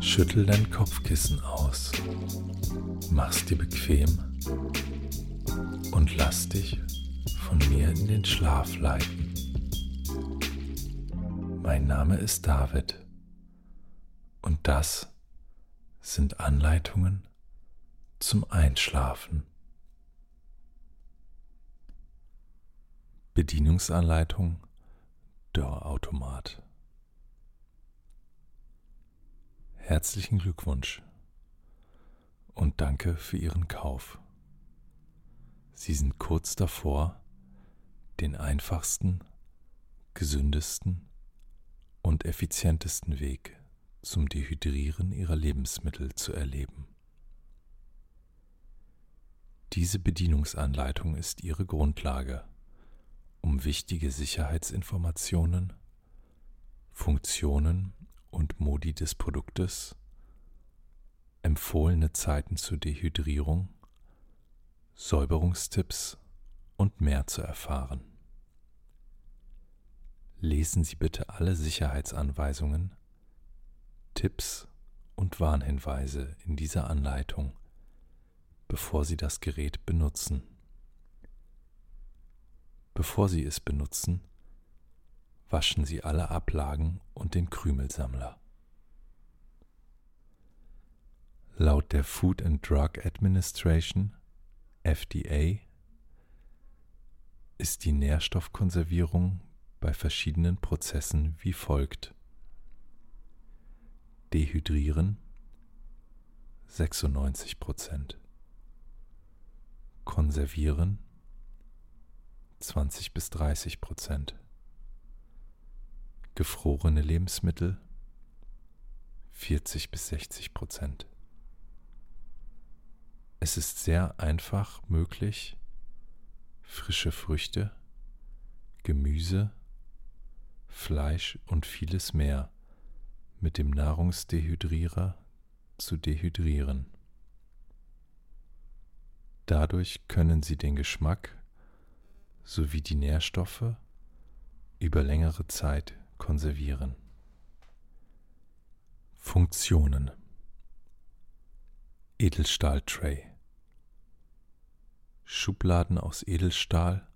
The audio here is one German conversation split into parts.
Schüttel dein Kopfkissen aus, mach's dir bequem und lass dich von mir in den Schlaf leiten. Mein Name ist David und das sind Anleitungen zum Einschlafen. Bedienungsanleitung Dörrautomat. Herzlichen Glückwunsch und danke für Ihren Kauf. Sie sind kurz davor, den einfachsten, gesündesten und effizientesten Weg zum Dehydrieren ihrer Lebensmittel zu erleben. Diese Bedienungsanleitung ist Ihre Grundlage, um wichtige Sicherheitsinformationen, Funktionen und Modi des Produktes, empfohlene Zeiten zur Dehydrierung, Säuberungstipps und mehr zu erfahren. Lesen Sie bitte alle Sicherheitsanweisungen, Tipps und Warnhinweise in dieser Anleitung, bevor Sie das Gerät benutzen. Bevor Sie es benutzen, waschen Sie alle Ablagen und den Krümelsammler. Laut der Food and Drug Administration FDA ist die Nährstoffkonservierung bei verschiedenen Prozessen wie folgt. Dehydrieren 96% Konservieren 20 bis 30% Gefrorene Lebensmittel 40 bis 60% Es ist sehr einfach möglich, frische Früchte, Gemüse, Fleisch und vieles mehr mit dem Nahrungsdehydrierer zu dehydrieren. Dadurch können Sie den Geschmack sowie die Nährstoffe über längere Zeit konservieren. Funktionen Edelstahl-Tray Schubladen aus Edelstahl,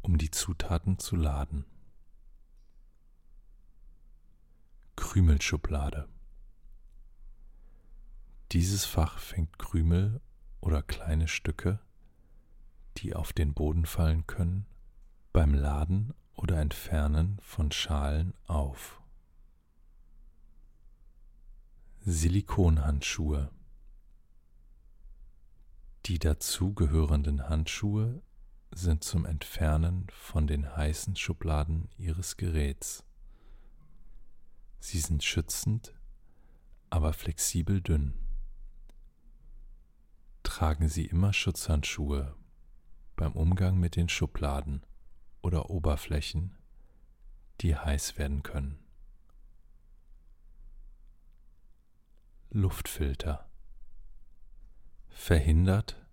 um die Zutaten zu laden. Krümelschublade. Dieses Fach fängt Krümel oder kleine Stücke, die auf den Boden fallen können, beim Laden oder Entfernen von Schalen auf. Silikonhandschuhe. Die dazugehörenden Handschuhe sind zum Entfernen von den heißen Schubladen Ihres Geräts. Sie sind schützend, aber flexibel dünn. Tragen Sie immer Schutzhandschuhe beim Umgang mit den Schubladen oder Oberflächen, die heiß werden können. Luftfilter verhindert,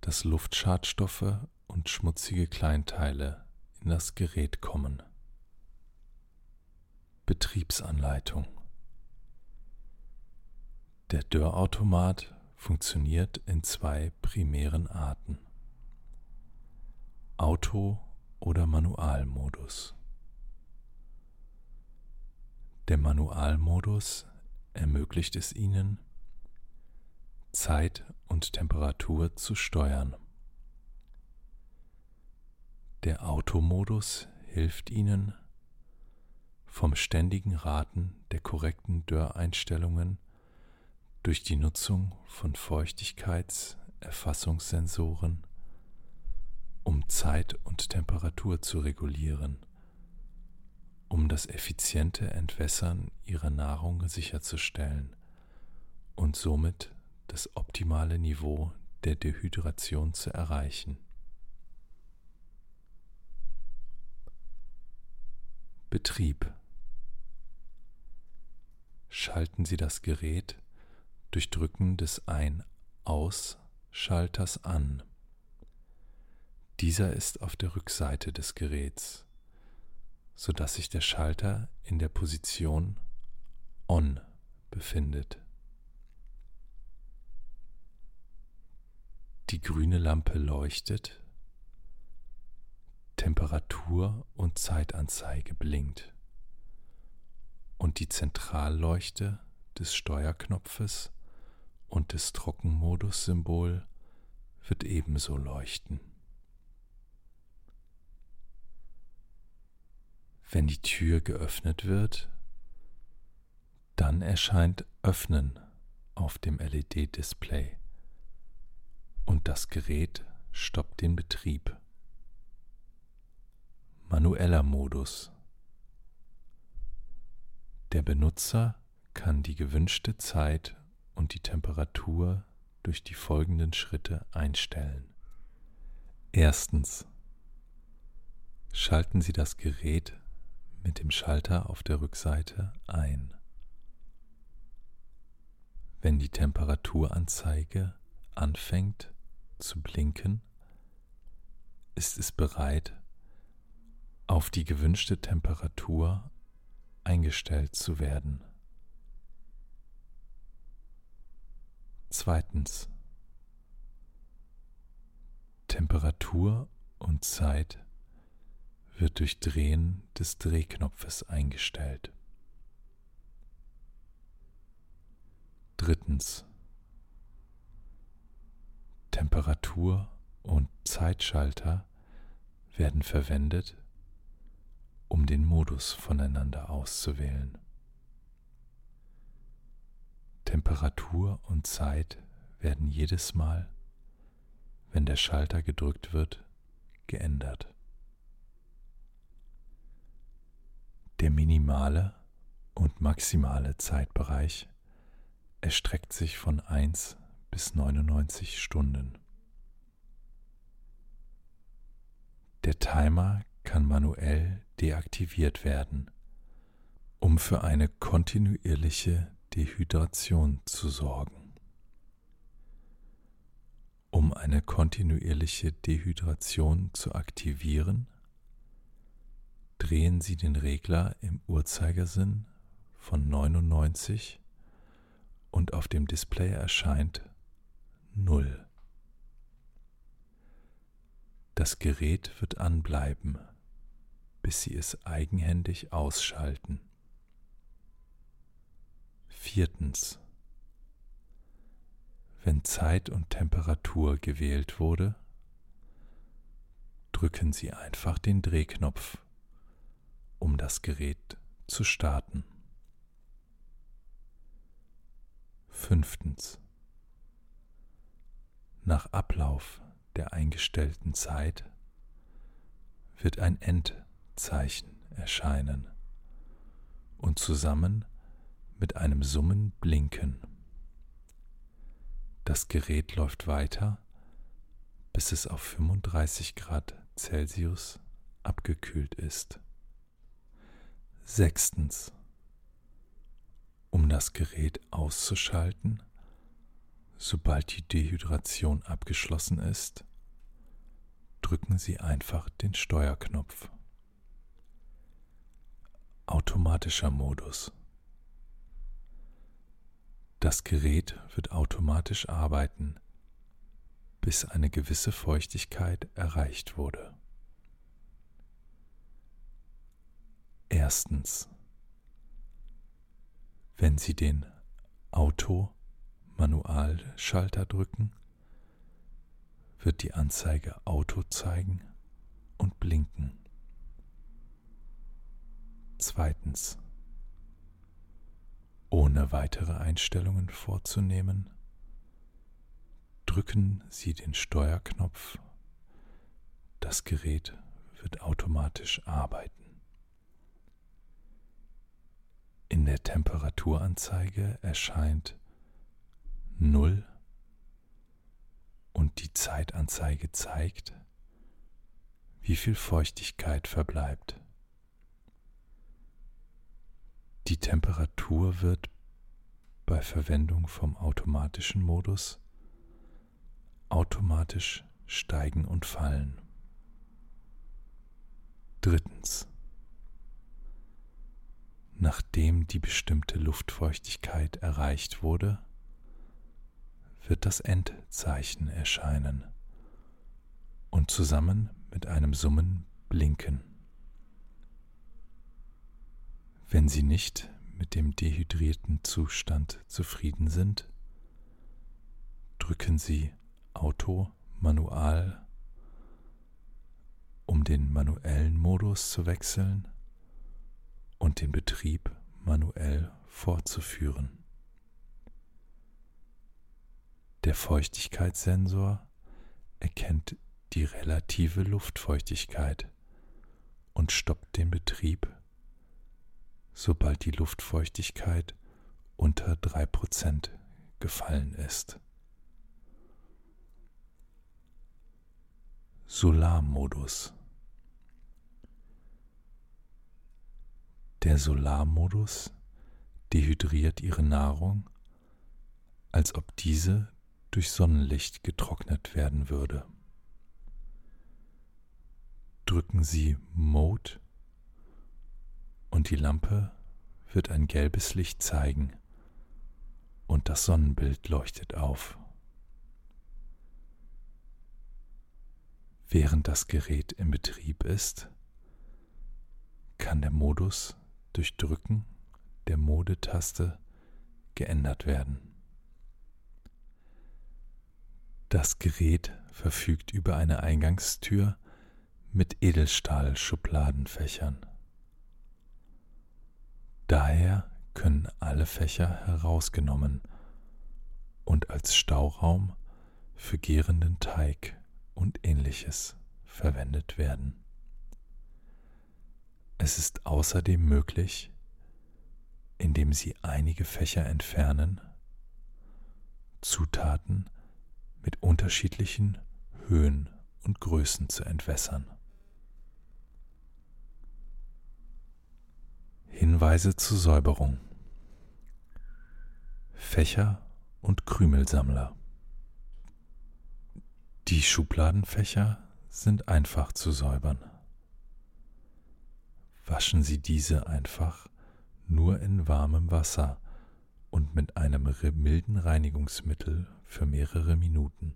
dass Luftschadstoffe und schmutzige Kleinteile in das Gerät kommen. Betriebsanleitung Der Dörrautomat funktioniert in zwei primären Arten. Auto- oder Manualmodus. Der Manualmodus ermöglicht es Ihnen, Zeit und Temperatur zu steuern. Der Automodus hilft Ihnen, vom ständigen Raten der korrekten Dörreinstellungen durch die Nutzung von Feuchtigkeitserfassungssensoren, um Zeit und Temperatur zu regulieren, um das effiziente Entwässern ihrer Nahrung sicherzustellen und somit das optimale Niveau der Dehydration zu erreichen. Betrieb schalten Sie das Gerät durch Drücken des Ein-Aus-Schalters an. Dieser ist auf der Rückseite des Geräts, sodass sich der Schalter in der Position On befindet. Die grüne Lampe leuchtet, Temperatur und Zeitanzeige blinkt und die Zentralleuchte des Steuerknopfes und des Trockenmodus-Symbol wird ebenso leuchten. Wenn die Tür geöffnet wird, dann erscheint Öffnen auf dem LED-Display und das Gerät stoppt den Betrieb. Manueller Modus. Der Benutzer kann die gewünschte Zeit und die Temperatur durch die folgenden Schritte einstellen. Erstens. Schalten Sie das Gerät mit dem Schalter auf der Rückseite ein. Wenn die Temperaturanzeige anfängt zu blinken, ist es bereit, auf die gewünschte Temperatur eingestellt zu werden. Zweitens. Temperatur und Zeit wird durch Drehen des Drehknopfes eingestellt. Drittens. Temperatur und Zeitschalter werden verwendet, um den Modus voneinander auszuwählen. Temperatur und Zeit werden jedes Mal, wenn der Schalter gedrückt wird, geändert. Der minimale und maximale Zeitbereich erstreckt sich von 1 bis 99 Stunden. Der Timer kann manuell deaktiviert werden, um für eine kontinuierliche Dehydration zu sorgen. Um eine kontinuierliche Dehydration zu aktivieren, drehen Sie den Regler im Uhrzeigersinn von 99 und auf dem Display erscheint 0. Das Gerät wird anbleiben, bis Sie es eigenhändig ausschalten. Viertens. Wenn Zeit und Temperatur gewählt wurde, drücken Sie einfach den Drehknopf, um das Gerät zu starten. Fünftens. Nach Ablauf der eingestellten Zeit wird ein Endzeichen erscheinen und zusammen mit einem Summen blinken. Das Gerät läuft weiter, bis es auf 35 Grad Celsius abgekühlt ist. Sechstens. Um das Gerät auszuschalten, sobald die Dehydration abgeschlossen ist, drücken Sie einfach den Steuerknopf. Automatischer Modus. Das Gerät wird automatisch arbeiten, bis eine gewisse Feuchtigkeit erreicht wurde. Erstens. Wenn Sie den Auto-Manualschalter drücken, wird die Anzeige Auto zeigen und blinken. Zweitens. Ohne weitere Einstellungen vorzunehmen, drücken Sie den Steuerknopf. Das Gerät wird automatisch arbeiten. In der Temperaturanzeige erscheint 0 und die Zeitanzeige zeigt, wie viel Feuchtigkeit verbleibt. Die Temperatur wird bei Verwendung vom automatischen Modus automatisch steigen und fallen. Drittens. Nachdem die bestimmte Luftfeuchtigkeit erreicht wurde, wird das Endzeichen erscheinen und zusammen mit einem Summen blinken. Wenn Sie nicht mit dem dehydrierten Zustand zufrieden sind, drücken Sie Auto, Manual, um den manuellen Modus zu wechseln und den Betrieb manuell fortzuführen. Der Feuchtigkeitssensor erkennt die relative Luftfeuchtigkeit und stoppt den Betrieb, sobald die Luftfeuchtigkeit unter 3% gefallen ist. Solarmodus Der Solarmodus dehydriert ihre Nahrung, als ob diese durch Sonnenlicht getrocknet werden würde. Drücken Sie Mode und die Lampe wird ein gelbes Licht zeigen und das Sonnenbild leuchtet auf. Während das Gerät im Betrieb ist, kann der Modus durch Drücken der Modetaste geändert werden. Das Gerät verfügt über eine Eingangstür mit Edelstahl-Schubladenfächern. Daher können alle Fächer herausgenommen und als Stauraum für gärenden Teig und ähnliches verwendet werden. Es ist außerdem möglich, indem Sie einige Fächer entfernen, Zutaten mit unterschiedlichen Höhen und Größen zu entwässern. Hinweise zur Säuberung Fächer und Krümelsammler Die Schubladenfächer sind einfach zu säubern. Waschen Sie diese einfach nur in warmem Wasser und mit einem milden Reinigungsmittel für mehrere Minuten.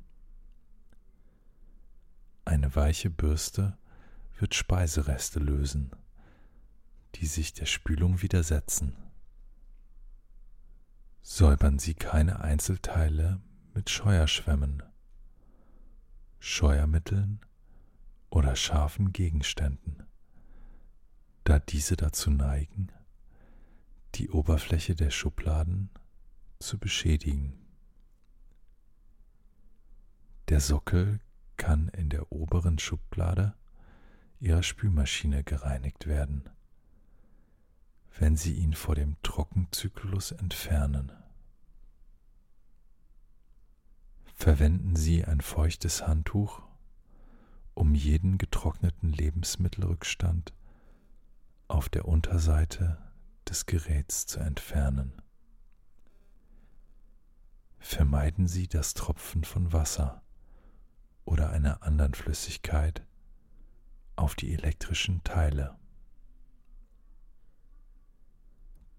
Eine weiche Bürste wird Speisereste lösen, die sich der Spülung widersetzen. Säubern Sie keine Einzelteile mit Scheuerschwämmen, Scheuermitteln oder scharfen Gegenständen, da diese dazu neigen, die Oberfläche der Schubladen zu beschädigen. Der Sockel kann in der oberen Schublade Ihrer Spülmaschine gereinigt werden, wenn Sie ihn vor dem Trockenzyklus entfernen. Verwenden Sie ein feuchtes Handtuch, um jeden getrockneten Lebensmittelrückstand auf der Unterseite des Geräts zu entfernen. Vermeiden Sie das Tropfen von Wasser oder einer anderen Flüssigkeit auf die elektrischen Teile.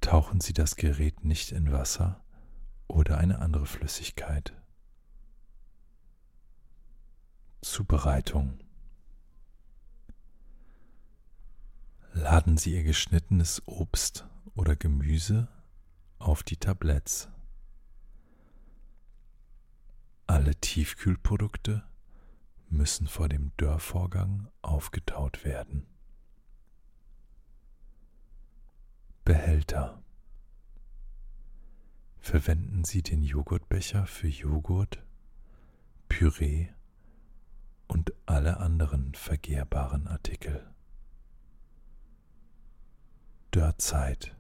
Tauchen Sie das Gerät nicht in Wasser oder eine andere Flüssigkeit. Zubereitung Laden Sie Ihr geschnittenes Obst oder Gemüse auf die Tabletts. Alle Tiefkühlprodukte müssen vor dem Dörrvorgang aufgetaut werden. Behälter. Verwenden Sie den Joghurtbecher für Joghurt, Püree und alle anderen vergehrbaren Artikel. Dörrzeit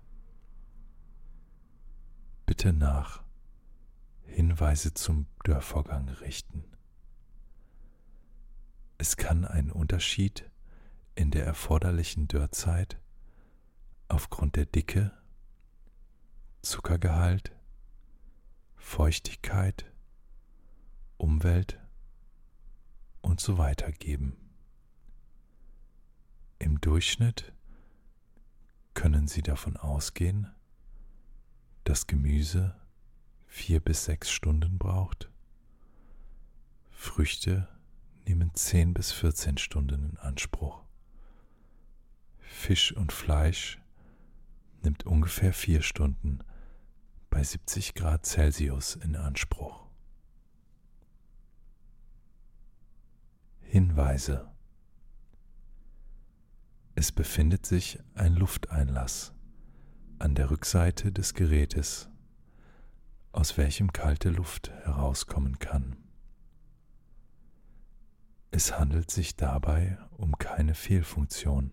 bitte nach Hinweise zum Dörrvorgang richten. Es kann einen Unterschied in der erforderlichen Dörrzeit aufgrund der Dicke, Zuckergehalt, Feuchtigkeit, Umwelt und so weiter geben. Im Durchschnitt können Sie davon ausgehen, dass Gemüse vier bis sechs Stunden braucht. Früchte nehmen zehn bis vierzehn Stunden in Anspruch. Fisch und Fleisch nimmt ungefähr vier Stunden bei 70 Grad Celsius in Anspruch. Hinweise Es befindet sich ein Lufteinlass an der Rückseite des Gerätes, aus welchem kalte Luft herauskommen kann. Es handelt sich dabei um keine Fehlfunktion.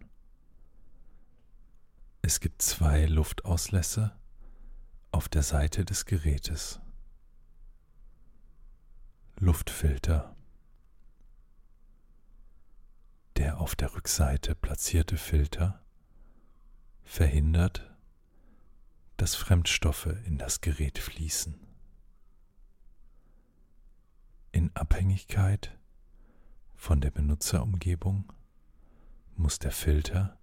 Es gibt zwei Luftauslässe auf der Seite des Gerätes. Luftfilter. Der auf der Rückseite platzierte Filter verhindert, dass Fremdstoffe in das Gerät fließen. In Abhängigkeit von der Benutzerumgebung muss der Filter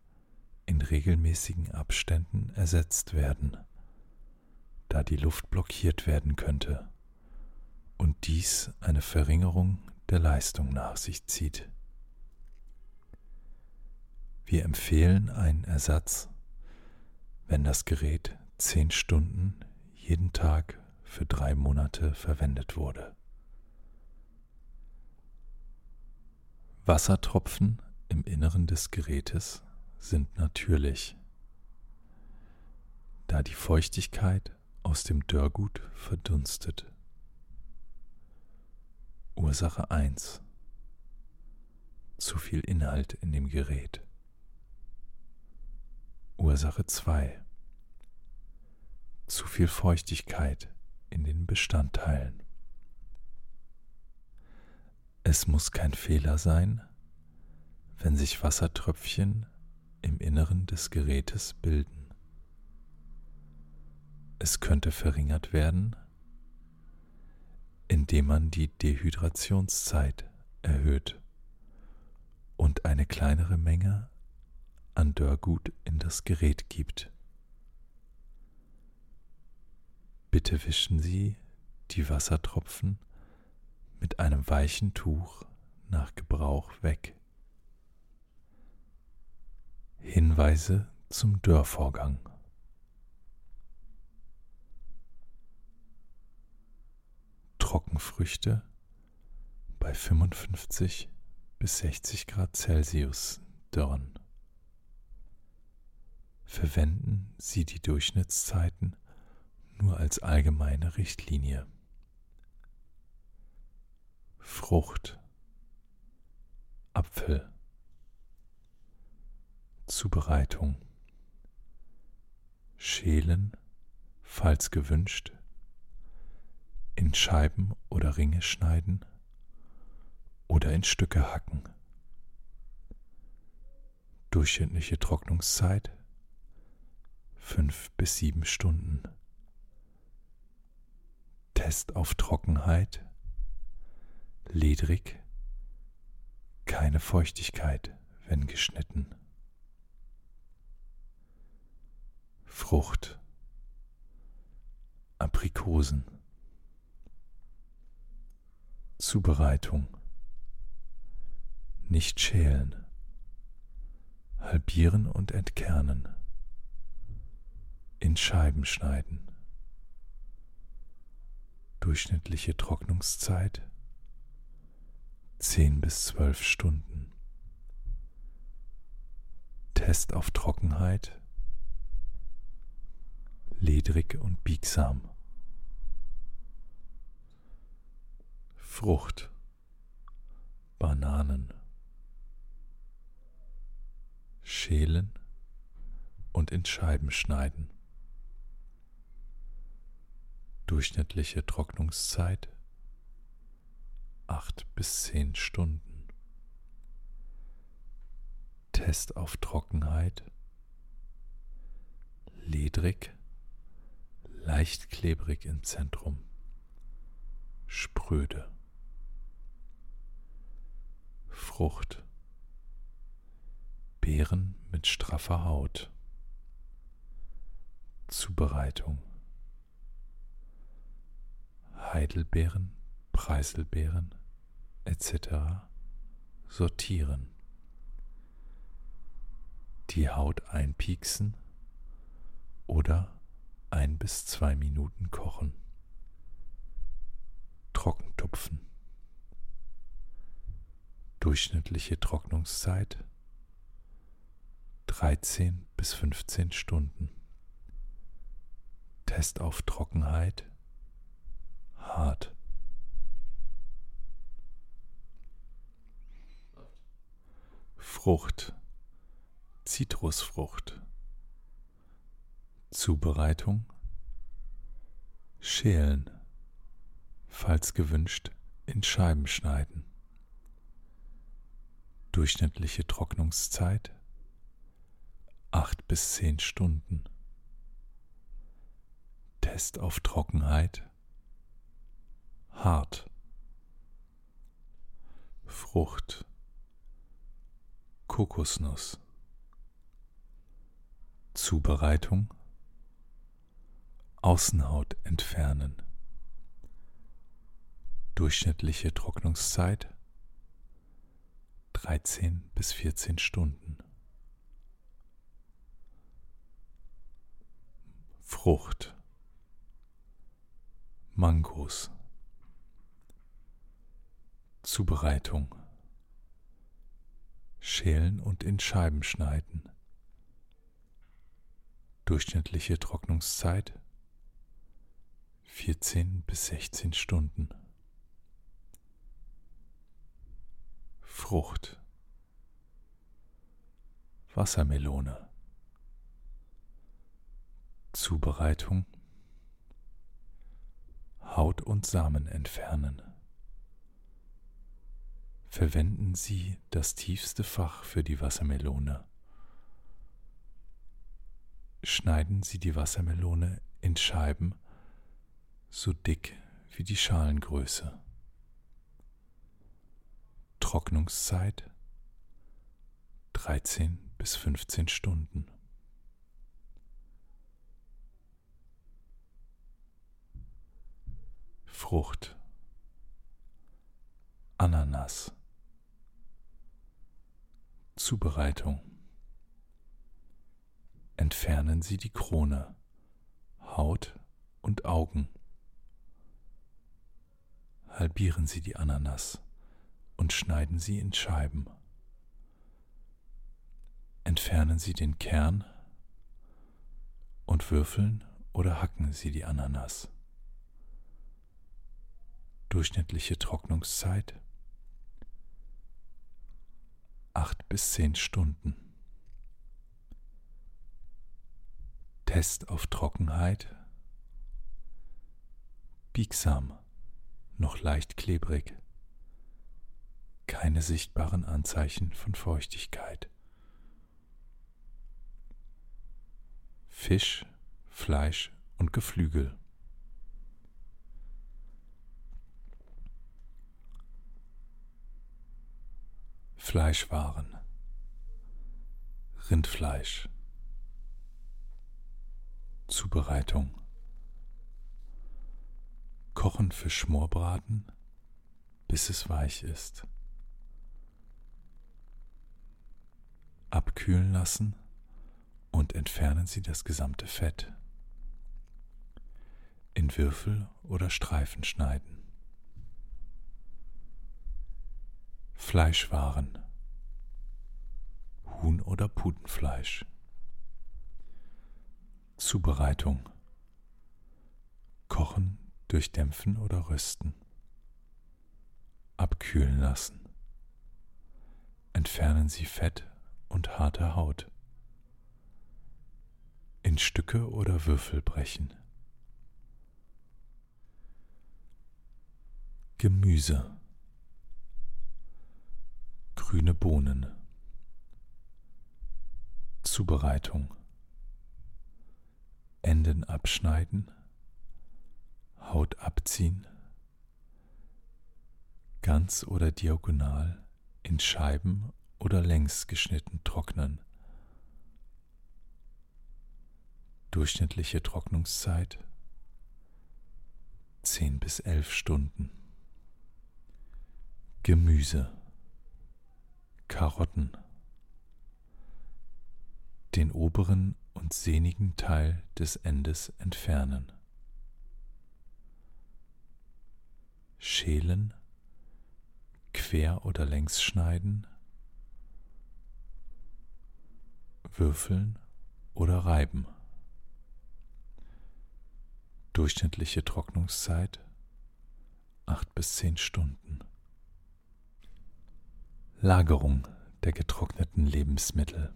in regelmäßigen Abständen ersetzt werden, da die Luft blockiert werden könnte und dies eine Verringerung der Leistung nach sich zieht. Wir empfehlen einen Ersatz, wenn das Gerät zehn Stunden jeden Tag für drei Monate verwendet wurde. Wassertropfen im Inneren des Gerätes sind natürlich, da die Feuchtigkeit aus dem Dörrgut verdunstet. Ursache 1. Zu viel Inhalt in dem Gerät. Ursache 2 zu viel Feuchtigkeit in den Bestandteilen. Es muss kein Fehler sein, wenn sich Wassertröpfchen im Inneren des Gerätes bilden. Es könnte verringert werden, indem man die Dehydrationszeit erhöht und eine kleinere Menge an Dörrgut in das Gerät gibt. Bitte wischen Sie die Wassertropfen mit einem weichen Tuch nach Gebrauch weg. Hinweise zum Dörrvorgang. Trockenfrüchte bei 55 bis 60 Grad Celsius dörren. Verwenden Sie die Durchschnittszeiten nur als allgemeine Richtlinie. Frucht, Apfel, Zubereitung, Schälen, falls gewünscht, in Scheiben oder Ringe schneiden oder in Stücke hacken. Durchschnittliche Trocknungszeit fünf bis sieben Stunden. Test auf Trockenheit, ledrig, keine Feuchtigkeit, wenn geschnitten. Frucht, Aprikosen. Zubereitung. Nicht schälen. Halbieren und entkernen. In Scheiben schneiden durchschnittliche Trocknungszeit 10 bis 12 Stunden. Test auf Trockenheit ledrig und biegsam. Frucht. Bananen. Schälen und in Scheiben schneiden. Durchschnittliche Trocknungszeit? 8 bis 10 Stunden. Test auf Trockenheit? Ledrig, leicht klebrig im Zentrum. spröde. Frucht. Beeren mit straffer Haut. Zubereitung. Heidelbeeren, Preiselbeeren etc. sortieren. Die Haut einpieksen oder ein bis zwei Minuten kochen. Trockentupfen. Durchschnittliche Trocknungszeit 13 bis 15 Stunden. Test auf Trockenheit hart. Frucht, Zitrusfrucht. Zubereitung Schälen, falls gewünscht, in Scheiben schneiden. Durchschnittliche Trocknungszeit 8 bis 10 Stunden. Test auf Trockenheit hart. Frucht Kokosnuss Zubereitung Außenhaut entfernen. Durchschnittliche Trocknungszeit 13 bis 14 Stunden. Frucht Mangos Zubereitung Schälen und in Scheiben schneiden. Durchschnittliche Trocknungszeit 14 bis 16 Stunden. Frucht. Wassermelone. Zubereitung. Haut und Samen entfernen. Verwenden Sie das tiefste Fach für die Wassermelone. Schneiden Sie die Wassermelone in Scheiben so dick wie die Schalengröße. Trocknungszeit? 13 bis 15 Stunden. Frucht. Ananas. Zubereitung. Entfernen Sie die Krone, Haut und Augen halbieren Sie die Ananas und schneiden sie in Scheiben. Entfernen Sie den Kern und würfeln oder hacken Sie die Ananas. Durchschnittliche Trocknungszeit 8 bis 10 Stunden. Test auf Trockenheit. Biegsam noch leicht klebrig. Keine sichtbaren Anzeichen von Feuchtigkeit. Fisch, Fleisch und Geflügel. Fleischwaren. Rindfleisch. Zubereitung. Kochen für Schmorbraten, bis es weich ist. Abkühlen lassen und entfernen Sie das gesamte Fett. In Würfel oder Streifen schneiden. Fleischwaren. Huhn- oder Putenfleisch. Zubereitung. Kochen durchdämpfen oder rösten. Abkühlen lassen. Entfernen Sie Fett und harte Haut. In Stücke oder Würfel brechen. Gemüse. Grüne Bohnen. Zubereitung. Enden abschneiden Haut abziehen, ganz oder diagonal in Scheiben oder längs geschnitten trocknen. Durchschnittliche Trocknungszeit 10 bis 11 Stunden. Gemüse, Karotten, den oberen und sehnigen Teil des Endes entfernen. Schälen, quer oder längs schneiden, würfeln oder reiben. Durchschnittliche Trocknungszeit 8 bis 10 Stunden. Lagerung der getrockneten Lebensmittel.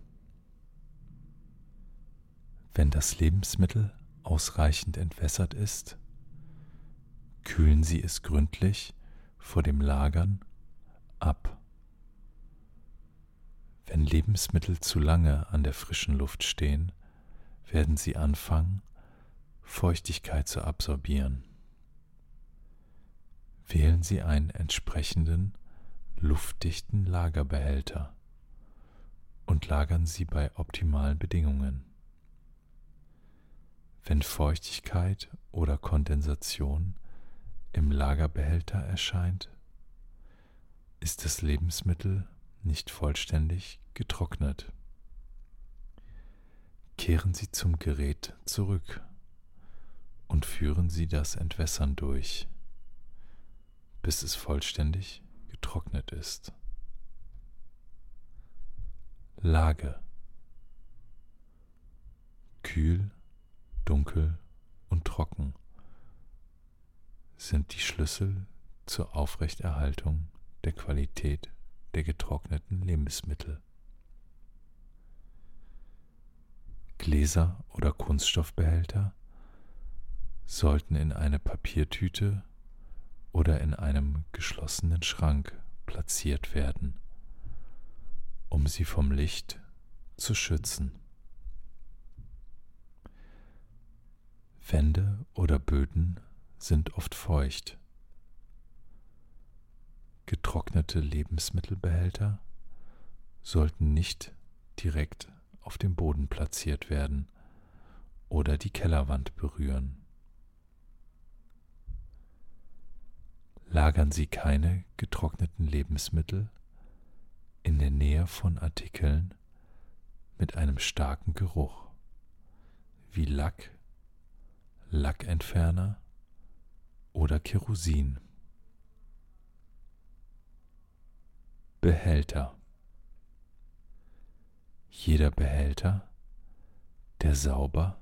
Wenn das Lebensmittel ausreichend entwässert ist, kühlen Sie es gründlich vor dem Lagern ab. Wenn Lebensmittel zu lange an der frischen Luft stehen, werden sie anfangen, Feuchtigkeit zu absorbieren. Wählen Sie einen entsprechenden luftdichten Lagerbehälter und lagern Sie bei optimalen Bedingungen. Wenn Feuchtigkeit oder Kondensation im Lagerbehälter erscheint, ist das Lebensmittel nicht vollständig getrocknet. Kehren Sie zum Gerät zurück und führen Sie das Entwässern durch, bis es vollständig getrocknet ist. Lage Kühl, dunkel und trocken sind die Schlüssel zur Aufrechterhaltung der Qualität der getrockneten Lebensmittel. Gläser oder Kunststoffbehälter sollten in eine Papiertüte oder in einem geschlossenen Schrank platziert werden, um sie vom Licht zu schützen. Wände oder Böden sind oft feucht. Getrocknete Lebensmittelbehälter sollten nicht direkt auf dem Boden platziert werden oder die Kellerwand berühren. Lagern Sie keine getrockneten Lebensmittel in der Nähe von Artikeln mit einem starken Geruch wie Lack, Lackentferner oder Kerosin. Behälter. Jeder Behälter, der sauber,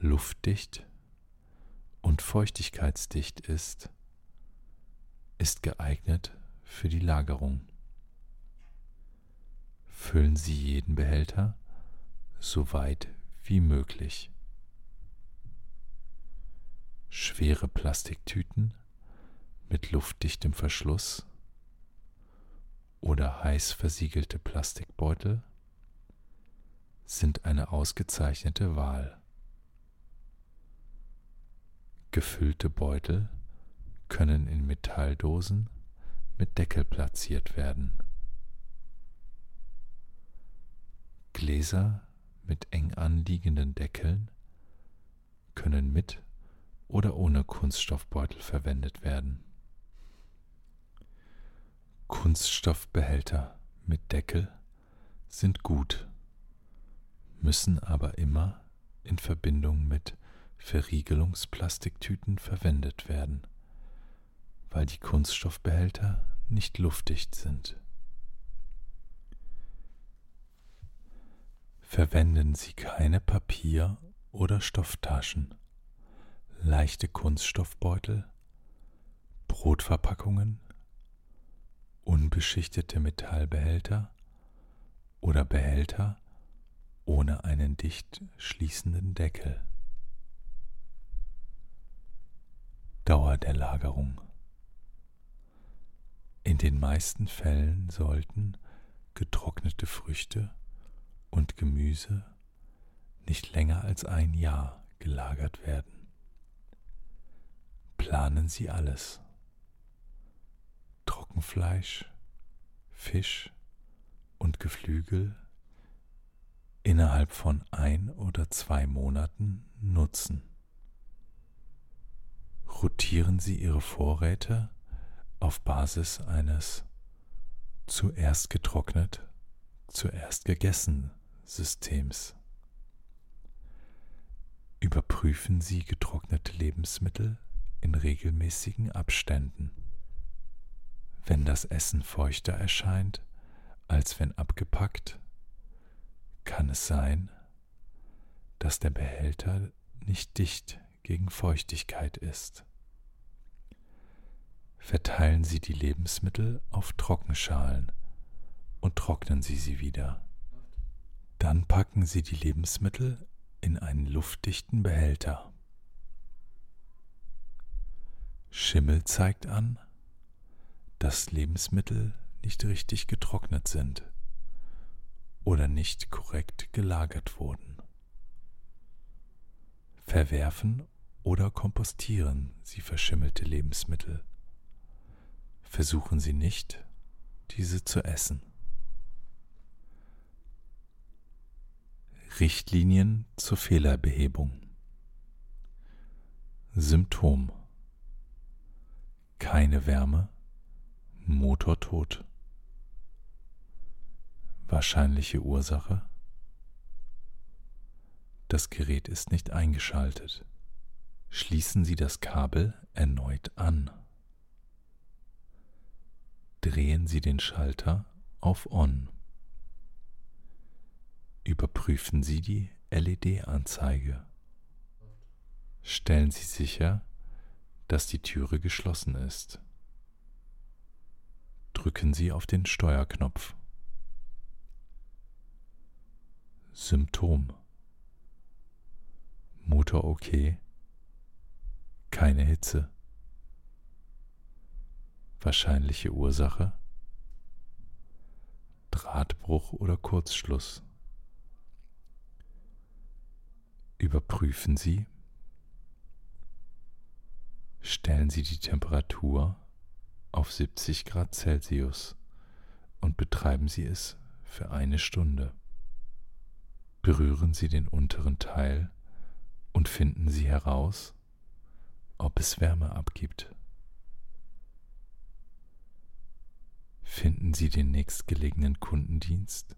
luftdicht und feuchtigkeitsdicht ist, ist geeignet für die Lagerung. Füllen Sie jeden Behälter so weit wie möglich. Schwere Plastiktüten mit luftdichtem Verschluss oder heiß versiegelte Plastikbeutel sind eine ausgezeichnete Wahl. Gefüllte Beutel können in Metalldosen mit Deckel platziert werden. Gläser mit eng anliegenden Deckeln können mit oder ohne Kunststoffbeutel verwendet werden. Kunststoffbehälter mit Deckel sind gut, müssen aber immer in Verbindung mit Verriegelungsplastiktüten verwendet werden weil die Kunststoffbehälter nicht luftdicht sind. Verwenden Sie keine Papier- oder Stofftaschen, leichte Kunststoffbeutel, Brotverpackungen, unbeschichtete Metallbehälter oder Behälter ohne einen dicht schließenden Deckel. Dauer der Lagerung in den meisten Fällen sollten getrocknete Früchte und Gemüse nicht länger als ein Jahr gelagert werden. Planen Sie alles. Trockenfleisch, Fisch und Geflügel innerhalb von ein oder zwei Monaten nutzen. Rotieren Sie Ihre Vorräte auf Basis eines zuerst getrocknet, zuerst gegessen Systems. Überprüfen Sie getrocknete Lebensmittel in regelmäßigen Abständen. Wenn das Essen feuchter erscheint, als wenn abgepackt, kann es sein, dass der Behälter nicht dicht gegen Feuchtigkeit ist. Verteilen Sie die Lebensmittel auf Trockenschalen und trocknen Sie sie wieder. Dann packen Sie die Lebensmittel in einen luftdichten Behälter. Schimmel zeigt an, dass Lebensmittel nicht richtig getrocknet sind oder nicht korrekt gelagert wurden. Verwerfen oder kompostieren Sie verschimmelte Lebensmittel. Versuchen Sie nicht, diese zu essen. Richtlinien zur Fehlerbehebung. Symptom. Keine Wärme, Motor tot. Wahrscheinliche Ursache. Das Gerät ist nicht eingeschaltet. Schließen Sie das Kabel erneut an. Drehen Sie den Schalter auf On. Überprüfen Sie die LED-Anzeige. Stellen Sie sicher, dass die Türe geschlossen ist. Drücken Sie auf den Steuerknopf. Symptom Motor okay, keine Hitze. Wahrscheinliche Ursache Drahtbruch oder Kurzschluss. Überprüfen Sie. Stellen Sie die Temperatur auf 70 Grad Celsius und betreiben Sie es für eine Stunde. Berühren Sie den unteren Teil und finden Sie heraus, ob es Wärme abgibt. Finden Sie den nächstgelegenen Kundendienst,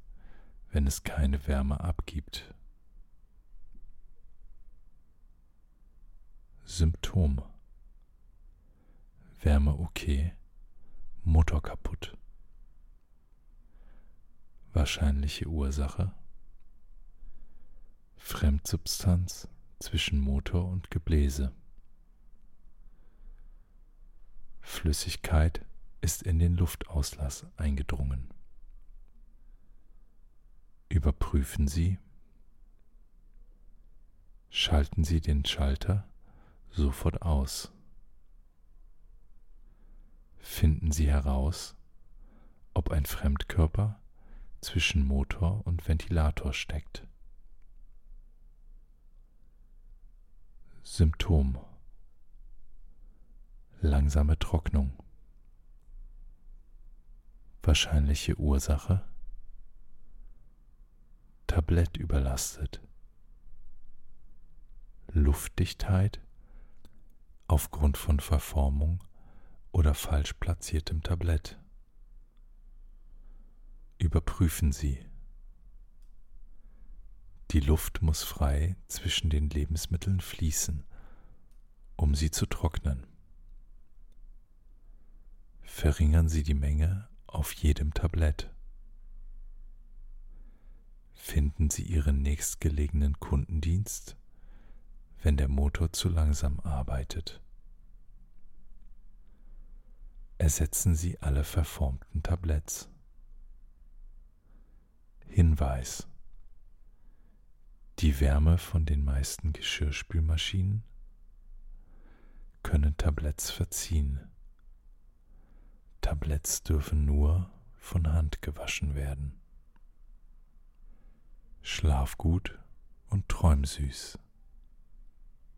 wenn es keine Wärme abgibt. Symptom Wärme okay, Motor kaputt. Wahrscheinliche Ursache Fremdsubstanz zwischen Motor und Gebläse. Flüssigkeit ist in den Luftauslass eingedrungen. Überprüfen Sie. Schalten Sie den Schalter sofort aus. Finden Sie heraus, ob ein Fremdkörper zwischen Motor und Ventilator steckt. Symptom. Langsame Trocknung. Wahrscheinliche Ursache. Tablett überlastet. Luftdichtheit aufgrund von Verformung oder falsch platziertem Tablett. Überprüfen Sie. Die Luft muss frei zwischen den Lebensmitteln fließen, um sie zu trocknen. Verringern Sie die Menge auf jedem Tablett. Finden Sie Ihren nächstgelegenen Kundendienst wenn der Motor zu langsam arbeitet. Ersetzen Sie alle verformten Tabletts. Hinweis. Die Wärme von den meisten Geschirrspülmaschinen können Tabletts verziehen. Tabletts dürfen nur von Hand gewaschen werden. Schlaf gut und träum süß.